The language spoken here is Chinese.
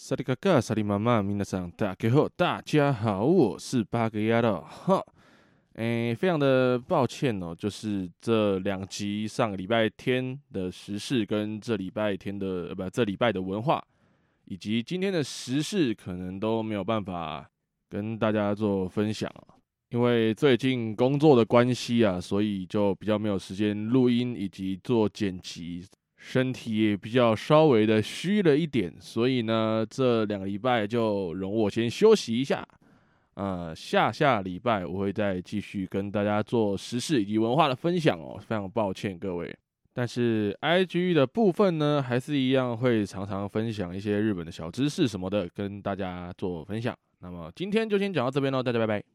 萨利嘎嘎，萨利妈妈，皆さん大家好，大家好，我是八格牙的哈。诶，非常的抱歉哦，就是这两集上个礼拜天的时事跟这礼拜天的呃不这礼拜的文化，以及今天的时事，可能都没有办法跟大家做分享啊，因为最近工作的关系啊，所以就比较没有时间录音以及做剪辑。身体比较稍微的虚了一点，所以呢，这两个礼拜就容我先休息一下。呃，下下礼拜我会再继续跟大家做时事以及文化的分享哦，非常抱歉各位。但是 IG 的部分呢，还是一样会常常分享一些日本的小知识什么的，跟大家做分享。那么今天就先讲到这边喽，大家拜拜。